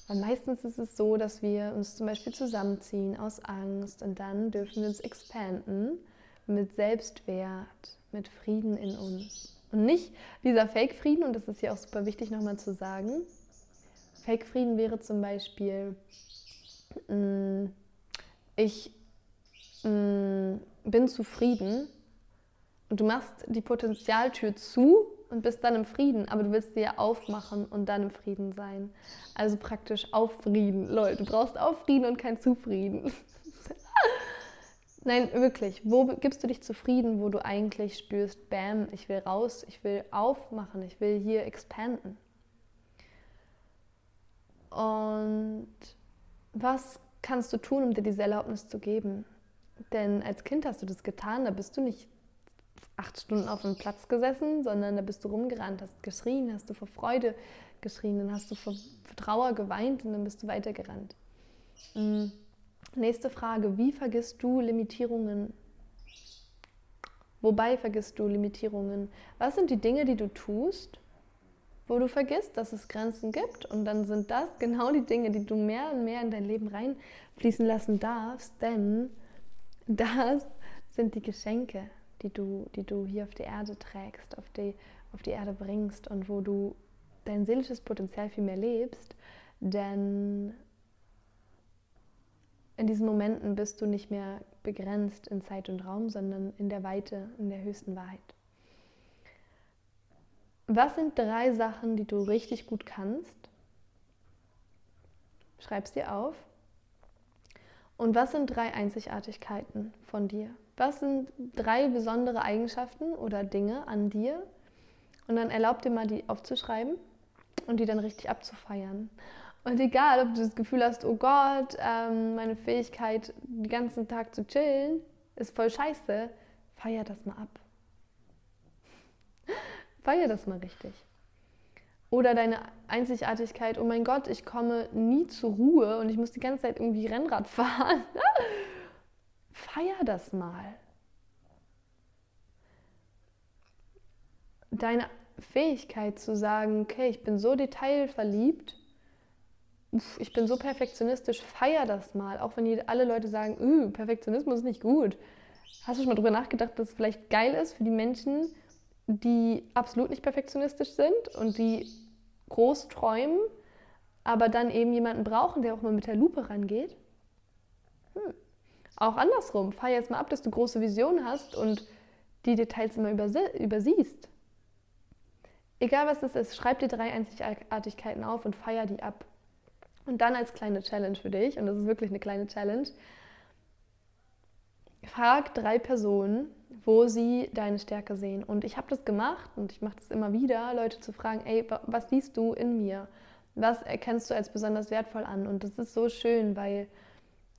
Weil meistens ist es so, dass wir uns zum Beispiel zusammenziehen aus Angst und dann dürfen wir uns expanden mit Selbstwert, mit Frieden in uns. Und nicht dieser Fake-Frieden, und das ist hier auch super wichtig nochmal zu sagen. Fake-Frieden wäre zum Beispiel, mm, ich mm, bin zufrieden und du machst die Potenzialtür zu und bist dann im Frieden, aber du willst sie ja aufmachen und dann im Frieden sein. Also praktisch auf Frieden. Leute, du brauchst auf Frieden und kein Zufrieden. Nein, wirklich. Wo gibst du dich zufrieden, wo du eigentlich spürst, bam, ich will raus, ich will aufmachen, ich will hier expanden? Und was kannst du tun, um dir diese Erlaubnis zu geben? Denn als Kind hast du das getan, da bist du nicht acht Stunden auf einem Platz gesessen, sondern da bist du rumgerannt, hast geschrien, hast du vor Freude geschrien, dann hast du vor Trauer geweint und dann bist du weitergerannt. Mhm. Nächste Frage, wie vergisst du Limitierungen? Wobei vergisst du Limitierungen? Was sind die Dinge, die du tust, wo du vergisst, dass es Grenzen gibt? Und dann sind das genau die Dinge, die du mehr und mehr in dein Leben reinfließen lassen darfst, denn das sind die Geschenke, die du, die du hier auf die Erde trägst, auf die, auf die Erde bringst und wo du dein seelisches Potenzial viel mehr lebst. Denn in diesen Momenten bist du nicht mehr begrenzt in Zeit und Raum, sondern in der Weite, in der höchsten Wahrheit. Was sind drei Sachen, die du richtig gut kannst? Schreib es dir auf. Und was sind drei Einzigartigkeiten von dir? Was sind drei besondere Eigenschaften oder Dinge an dir? Und dann erlaub dir mal, die aufzuschreiben und die dann richtig abzufeiern. Und egal, ob du das Gefühl hast, oh Gott, ähm, meine Fähigkeit, den ganzen Tag zu chillen, ist voll scheiße, feier das mal ab. feier das mal richtig. Oder deine Einzigartigkeit, oh mein Gott, ich komme nie zur Ruhe und ich muss die ganze Zeit irgendwie Rennrad fahren. feier das mal. Deine Fähigkeit zu sagen, okay, ich bin so detailverliebt, ich bin so perfektionistisch, feier das mal. Auch wenn alle Leute sagen, Perfektionismus ist nicht gut. Hast du schon mal drüber nachgedacht, dass es vielleicht geil ist für die Menschen, die absolut nicht perfektionistisch sind und die groß träumen, aber dann eben jemanden brauchen, der auch mal mit der Lupe rangeht? Hm. Auch andersrum, feier jetzt mal ab, dass du große Visionen hast und die Details immer übersiehst. Egal was es ist, schreib dir drei Einzigartigkeiten auf und feier die ab. Und dann als kleine Challenge für dich, und das ist wirklich eine kleine Challenge, frag drei Personen, wo sie deine Stärke sehen. Und ich habe das gemacht und ich mache das immer wieder, Leute zu fragen, ey, was siehst du in mir? Was erkennst du als besonders wertvoll an? Und das ist so schön, weil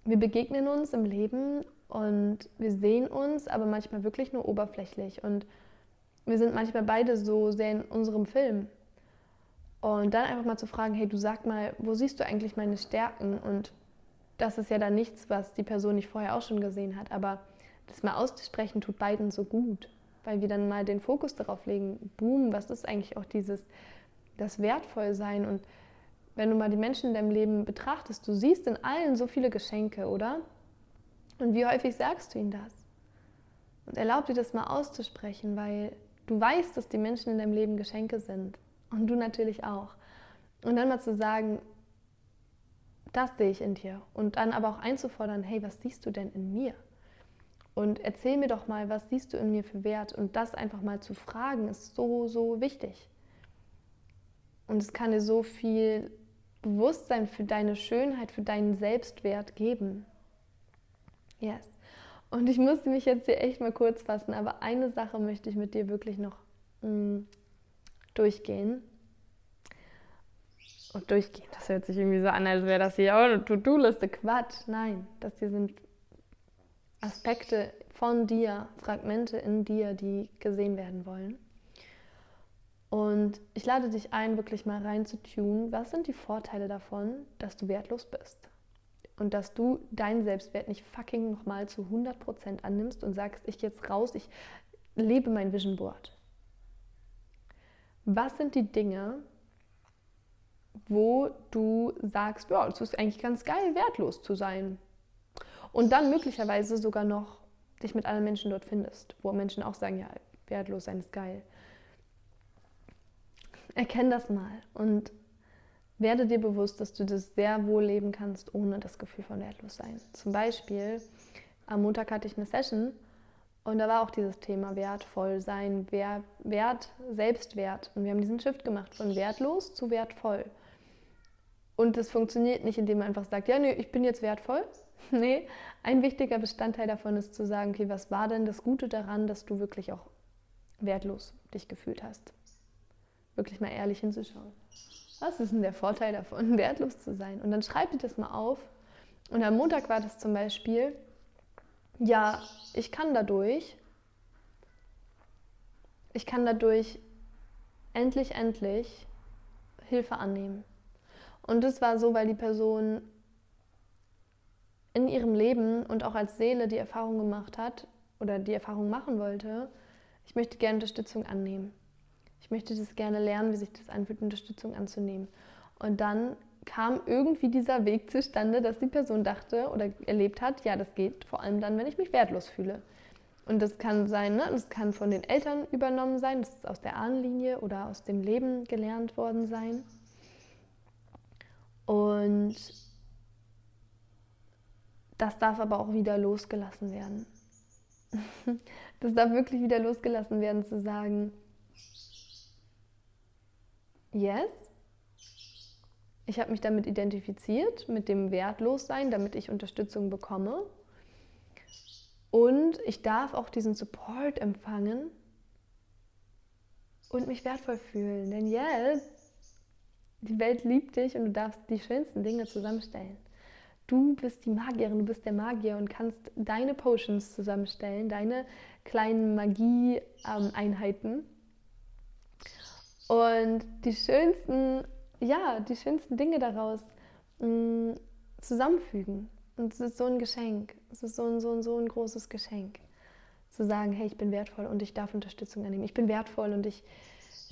wir begegnen uns im Leben und wir sehen uns, aber manchmal wirklich nur oberflächlich. Und wir sind manchmal beide so sehr in unserem Film. Und dann einfach mal zu fragen, hey, du sag mal, wo siehst du eigentlich meine Stärken? Und das ist ja dann nichts, was die Person nicht vorher auch schon gesehen hat. Aber das mal auszusprechen tut beiden so gut, weil wir dann mal den Fokus darauf legen, boom, was ist eigentlich auch dieses, das Wertvollsein und wenn du mal die Menschen in deinem Leben betrachtest, du siehst in allen so viele Geschenke, oder? Und wie häufig sagst du ihnen das? Und erlaub dir das mal auszusprechen, weil du weißt, dass die Menschen in deinem Leben Geschenke sind. Und du natürlich auch. Und dann mal zu sagen, das sehe ich in dir. Und dann aber auch einzufordern, hey, was siehst du denn in mir? Und erzähl mir doch mal, was siehst du in mir für Wert? Und das einfach mal zu fragen, ist so, so wichtig. Und es kann dir so viel Bewusstsein für deine Schönheit, für deinen Selbstwert geben. Yes. Und ich musste mich jetzt hier echt mal kurz fassen, aber eine Sache möchte ich mit dir wirklich noch mh, mm, durchgehen. Und durchgehen, das hört sich irgendwie so an, als wäre das hier auch eine To-Do-Liste. Quatsch, nein, das hier sind Aspekte von dir, Fragmente in dir, die gesehen werden wollen. Und ich lade dich ein, wirklich mal rein zu tun, was sind die Vorteile davon, dass du wertlos bist? Und dass du deinen Selbstwert nicht fucking nochmal zu 100% annimmst und sagst, ich jetzt raus, ich lebe mein Vision Board was sind die Dinge, wo du sagst, ja, es ist eigentlich ganz geil, wertlos zu sein. Und dann möglicherweise sogar noch dich mit anderen Menschen dort findest, wo Menschen auch sagen, ja, wertlos sein ist geil. Erkenn das mal und werde dir bewusst, dass du das sehr wohl leben kannst, ohne das Gefühl von Wertlossein. Zum Beispiel, am Montag hatte ich eine Session und da war auch dieses Thema wertvoll sein, Wert, Selbstwert. Und wir haben diesen Shift gemacht von wertlos zu wertvoll. Und das funktioniert nicht, indem man einfach sagt, ja, nee, ich bin jetzt wertvoll. nee, ein wichtiger Bestandteil davon ist zu sagen, okay, was war denn das Gute daran, dass du wirklich auch wertlos dich gefühlt hast? Wirklich mal ehrlich hinzuschauen. Was ist denn der Vorteil davon, wertlos zu sein? Und dann schreib dir das mal auf. Und am Montag war das zum Beispiel, ja, ich kann dadurch, ich kann dadurch endlich, endlich Hilfe annehmen. Und das war so, weil die Person in ihrem Leben und auch als Seele die Erfahrung gemacht hat oder die Erfahrung machen wollte, ich möchte gerne Unterstützung annehmen. Ich möchte das gerne lernen, wie sich das anfühlt, Unterstützung anzunehmen. Und dann kam irgendwie dieser Weg zustande, dass die Person dachte oder erlebt hat, ja, das geht vor allem dann, wenn ich mich wertlos fühle. Und das kann sein, ne? das kann von den Eltern übernommen sein, das ist aus der Ahnenlinie oder aus dem Leben gelernt worden sein. Und das darf aber auch wieder losgelassen werden. Das darf wirklich wieder losgelassen werden, zu sagen, yes, ich habe mich damit identifiziert, mit dem Wertlossein, damit ich Unterstützung bekomme. Und ich darf auch diesen Support empfangen und mich wertvoll fühlen. Denn yes, die Welt liebt dich und du darfst die schönsten Dinge zusammenstellen. Du bist die Magierin, du bist der Magier und kannst deine Potions zusammenstellen, deine kleinen Magie-Einheiten. Und die schönsten ja, die schönsten Dinge daraus mh, mm, zusammenfügen. Und es ist so ein Geschenk. Es ist so ein, so, ein, so ein großes Geschenk. Zu sagen, hey, ich bin wertvoll und ich darf Unterstützung annehmen. Ich bin wertvoll und ich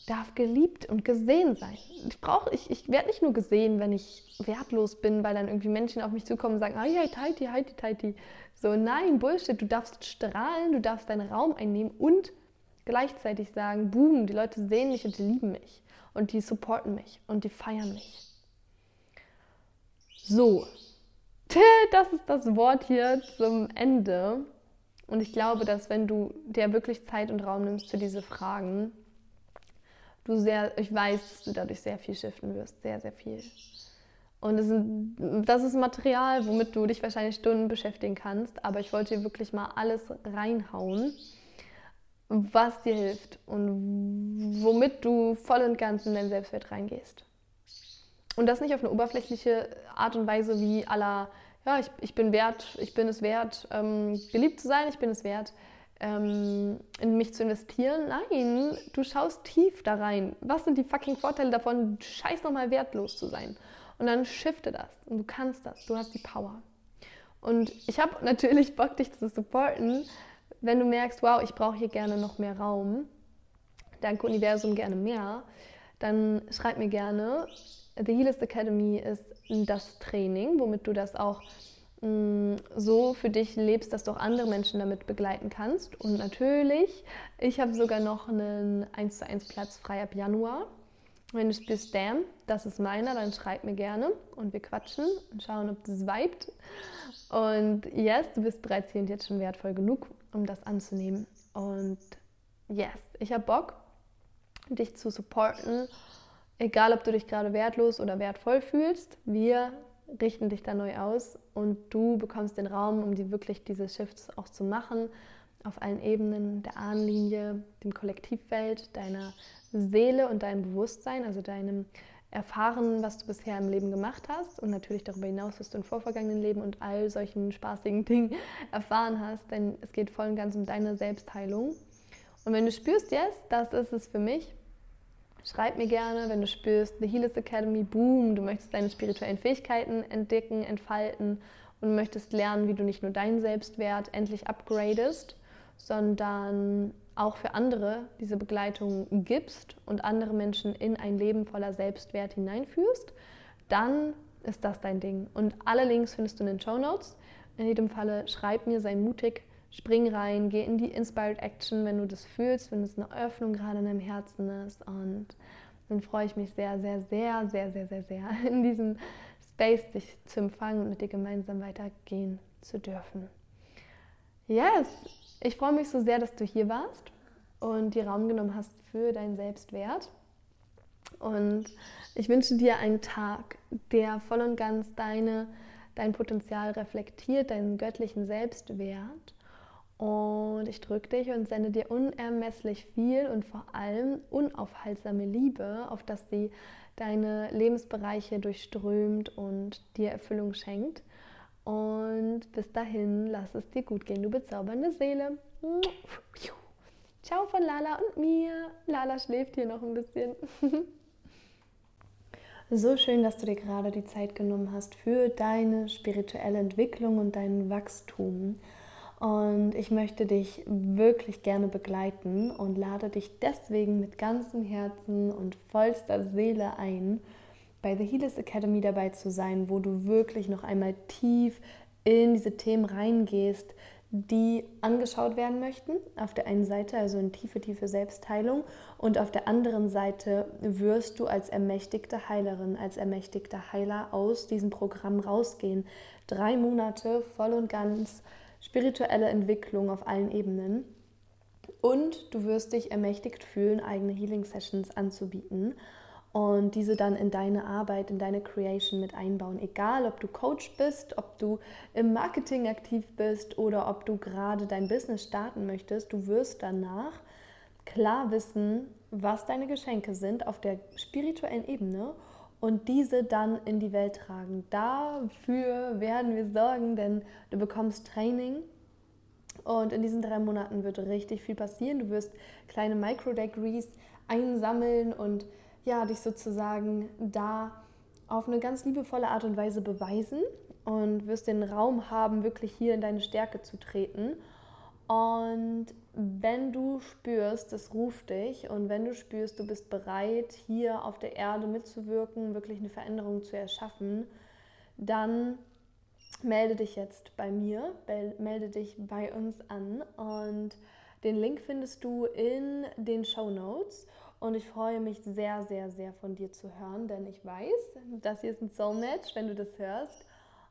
darf geliebt und gesehen sein. Ich brauche, ich, ich werde nicht nur gesehen, wenn ich wertlos bin, weil dann irgendwie Menschen auf mich zukommen und sagen, ah ja, Taiti, Heiti, Taiti. So, nein, Bullshit, du darfst strahlen, du darfst deinen Raum einnehmen und gleichzeitig sagen, boom, die Leute sehen mich und lieben mich und die supporten mich und die feiern mich. So, das ist das Wort hier zum Ende. Und ich glaube, dass wenn du dir wirklich Zeit und Raum nimmst für diese Fragen, du sehr, ich weiß, dass du dadurch sehr viel shiften wirst, sehr, sehr viel. Und das ist, Material, womit du dich wahrscheinlich Stunden beschäftigen kannst, aber ich wollte dir wirklich mal alles reinhauen was dir hilft und womit du voll und ganz in dein Selbstwert reingehst. Und das nicht auf eine oberflächliche Art und Weise wie aller, ja, ich, ich bin wert, ich bin es wert, ähm, geliebt zu sein, ich bin es wert, ähm, in mich zu investieren. Nein, du schaust tief da rein. Was sind die fucking Vorteile davon, scheiß nochmal wertlos zu sein? Und dann shifte das. Und du kannst das. Du hast die Power. Und ich habe natürlich Bock, dich zu supporten, wenn du merkst, wow, ich brauche hier gerne noch mehr Raum, dank Universum gerne mehr, dann schreib mir gerne. The Healist Academy ist das Training, womit du das auch mm, so für dich lebst, dass du auch andere Menschen damit begleiten kannst. Und natürlich, ich habe sogar noch einen 1 zu 1 Platz frei ab Januar. Wenn du spürst, damn, das ist meiner, dann schreib mir gerne und wir quatschen und schauen, ob das vibet. Und yes, du bist bereits hier und jetzt schon wertvoll genug, um das anzunehmen. Und yes, ich habe Bock, dich zu supporten, egal ob du dich gerade wertlos oder wertvoll fühlst. Wir richten dich da neu aus und du bekommst den Raum, um die wirklich diese Shifts auch zu machen auf allen Ebenen der Ahnenlinie, dem Kollektivfeld, deiner Seele und deinem Bewusstsein, also deinem Erfahren, was du bisher im Leben gemacht hast und natürlich darüber hinaus, was du im vorvergangenen Leben und all solchen spaßigen Dingen erfahren hast, denn es geht voll und ganz um deine Selbstheilung. Und wenn du spürst, yes, das ist es für mich, schreib mir gerne, wenn du spürst, The Healers Academy, boom, du möchtest deine spirituellen Fähigkeiten entdecken, entfalten und möchtest lernen, wie du nicht nur deinen Selbstwert endlich upgradest, sondern auch für andere diese Begleitung gibst und andere Menschen in ein Leben voller Selbstwert hineinführst, dann ist das dein Ding. Und alle Links findest du in den Show Notes. In jedem Falle schreib mir, sei mutig, spring rein, geh in die Inspired Action, wenn du das fühlst, wenn es eine Öffnung gerade in deinem Herzen ist. Und dann freue ich mich sehr, sehr, sehr, sehr, sehr, sehr, sehr in diesem Space dich zu empfangen und mit dir gemeinsam weitergehen zu dürfen. Yes, ich freue mich so sehr, dass du hier warst und dir Raum genommen hast für deinen Selbstwert. Und ich wünsche dir einen Tag, der voll und ganz deine, dein Potenzial reflektiert, deinen göttlichen Selbstwert. Und ich drücke dich und sende dir unermesslich viel und vor allem unaufhaltsame Liebe, auf dass sie deine Lebensbereiche durchströmt und dir Erfüllung schenkt. Und bis dahin, lass es dir gut gehen, du bezaubernde Seele. Ciao von Lala und mir. Lala schläft hier noch ein bisschen. So schön, dass du dir gerade die Zeit genommen hast für deine spirituelle Entwicklung und dein Wachstum. Und ich möchte dich wirklich gerne begleiten und lade dich deswegen mit ganzem Herzen und vollster Seele ein, bei The Healers Academy dabei zu sein, wo du wirklich noch einmal tief in diese Themen reingehst, die angeschaut werden möchten. Auf der einen Seite also in tiefe, tiefe Selbstheilung und auf der anderen Seite wirst du als ermächtigte Heilerin, als ermächtigter Heiler aus diesem Programm rausgehen. Drei Monate voll und ganz spirituelle Entwicklung auf allen Ebenen. Und du wirst dich ermächtigt fühlen, eigene Healing Sessions anzubieten und diese dann in deine Arbeit, in deine Creation mit einbauen. Egal, ob du Coach bist, ob du im Marketing aktiv bist oder ob du gerade dein Business starten möchtest, du wirst danach klar wissen, was deine Geschenke sind auf der spirituellen Ebene und diese dann in die Welt tragen. Dafür werden wir sorgen, denn du bekommst Training und in diesen drei Monaten wird richtig viel passieren. Du wirst kleine Micro-Degrees einsammeln und ja, dich sozusagen da auf eine ganz liebevolle Art und Weise beweisen und wirst den Raum haben, wirklich hier in deine Stärke zu treten. Und wenn du spürst, es ruft dich und wenn du spürst, du bist bereit, hier auf der Erde mitzuwirken, wirklich eine Veränderung zu erschaffen, dann melde dich jetzt bei mir, melde dich bei uns an und den Link findest du in den Show Notes. Und ich freue mich sehr, sehr, sehr von dir zu hören, denn ich weiß, das hier ist ein Soulmatch, wenn du das hörst.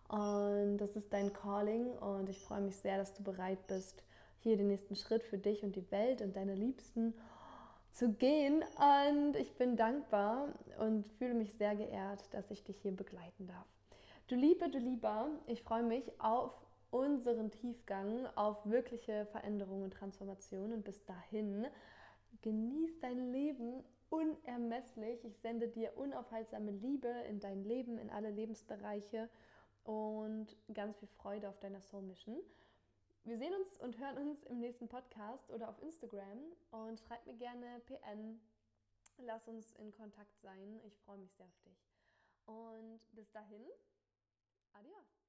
Und das ist dein Calling. Und ich freue mich sehr, dass du bereit bist, hier den nächsten Schritt für dich und die Welt und deine Liebsten zu gehen. Und ich bin dankbar und fühle mich sehr geehrt, dass ich dich hier begleiten darf. Du Liebe, du Lieber, ich freue mich auf unseren Tiefgang, auf wirkliche Veränderung und Transformation. Und bis dahin Genieß dein Leben unermesslich. Ich sende dir unaufhaltsame Liebe in dein Leben, in alle Lebensbereiche und ganz viel Freude auf deiner Soul Mission. Wir sehen uns und hören uns im nächsten Podcast oder auf Instagram und schreib mir gerne PN. Lass uns in Kontakt sein. Ich freue mich sehr auf dich. Und bis dahin, adios.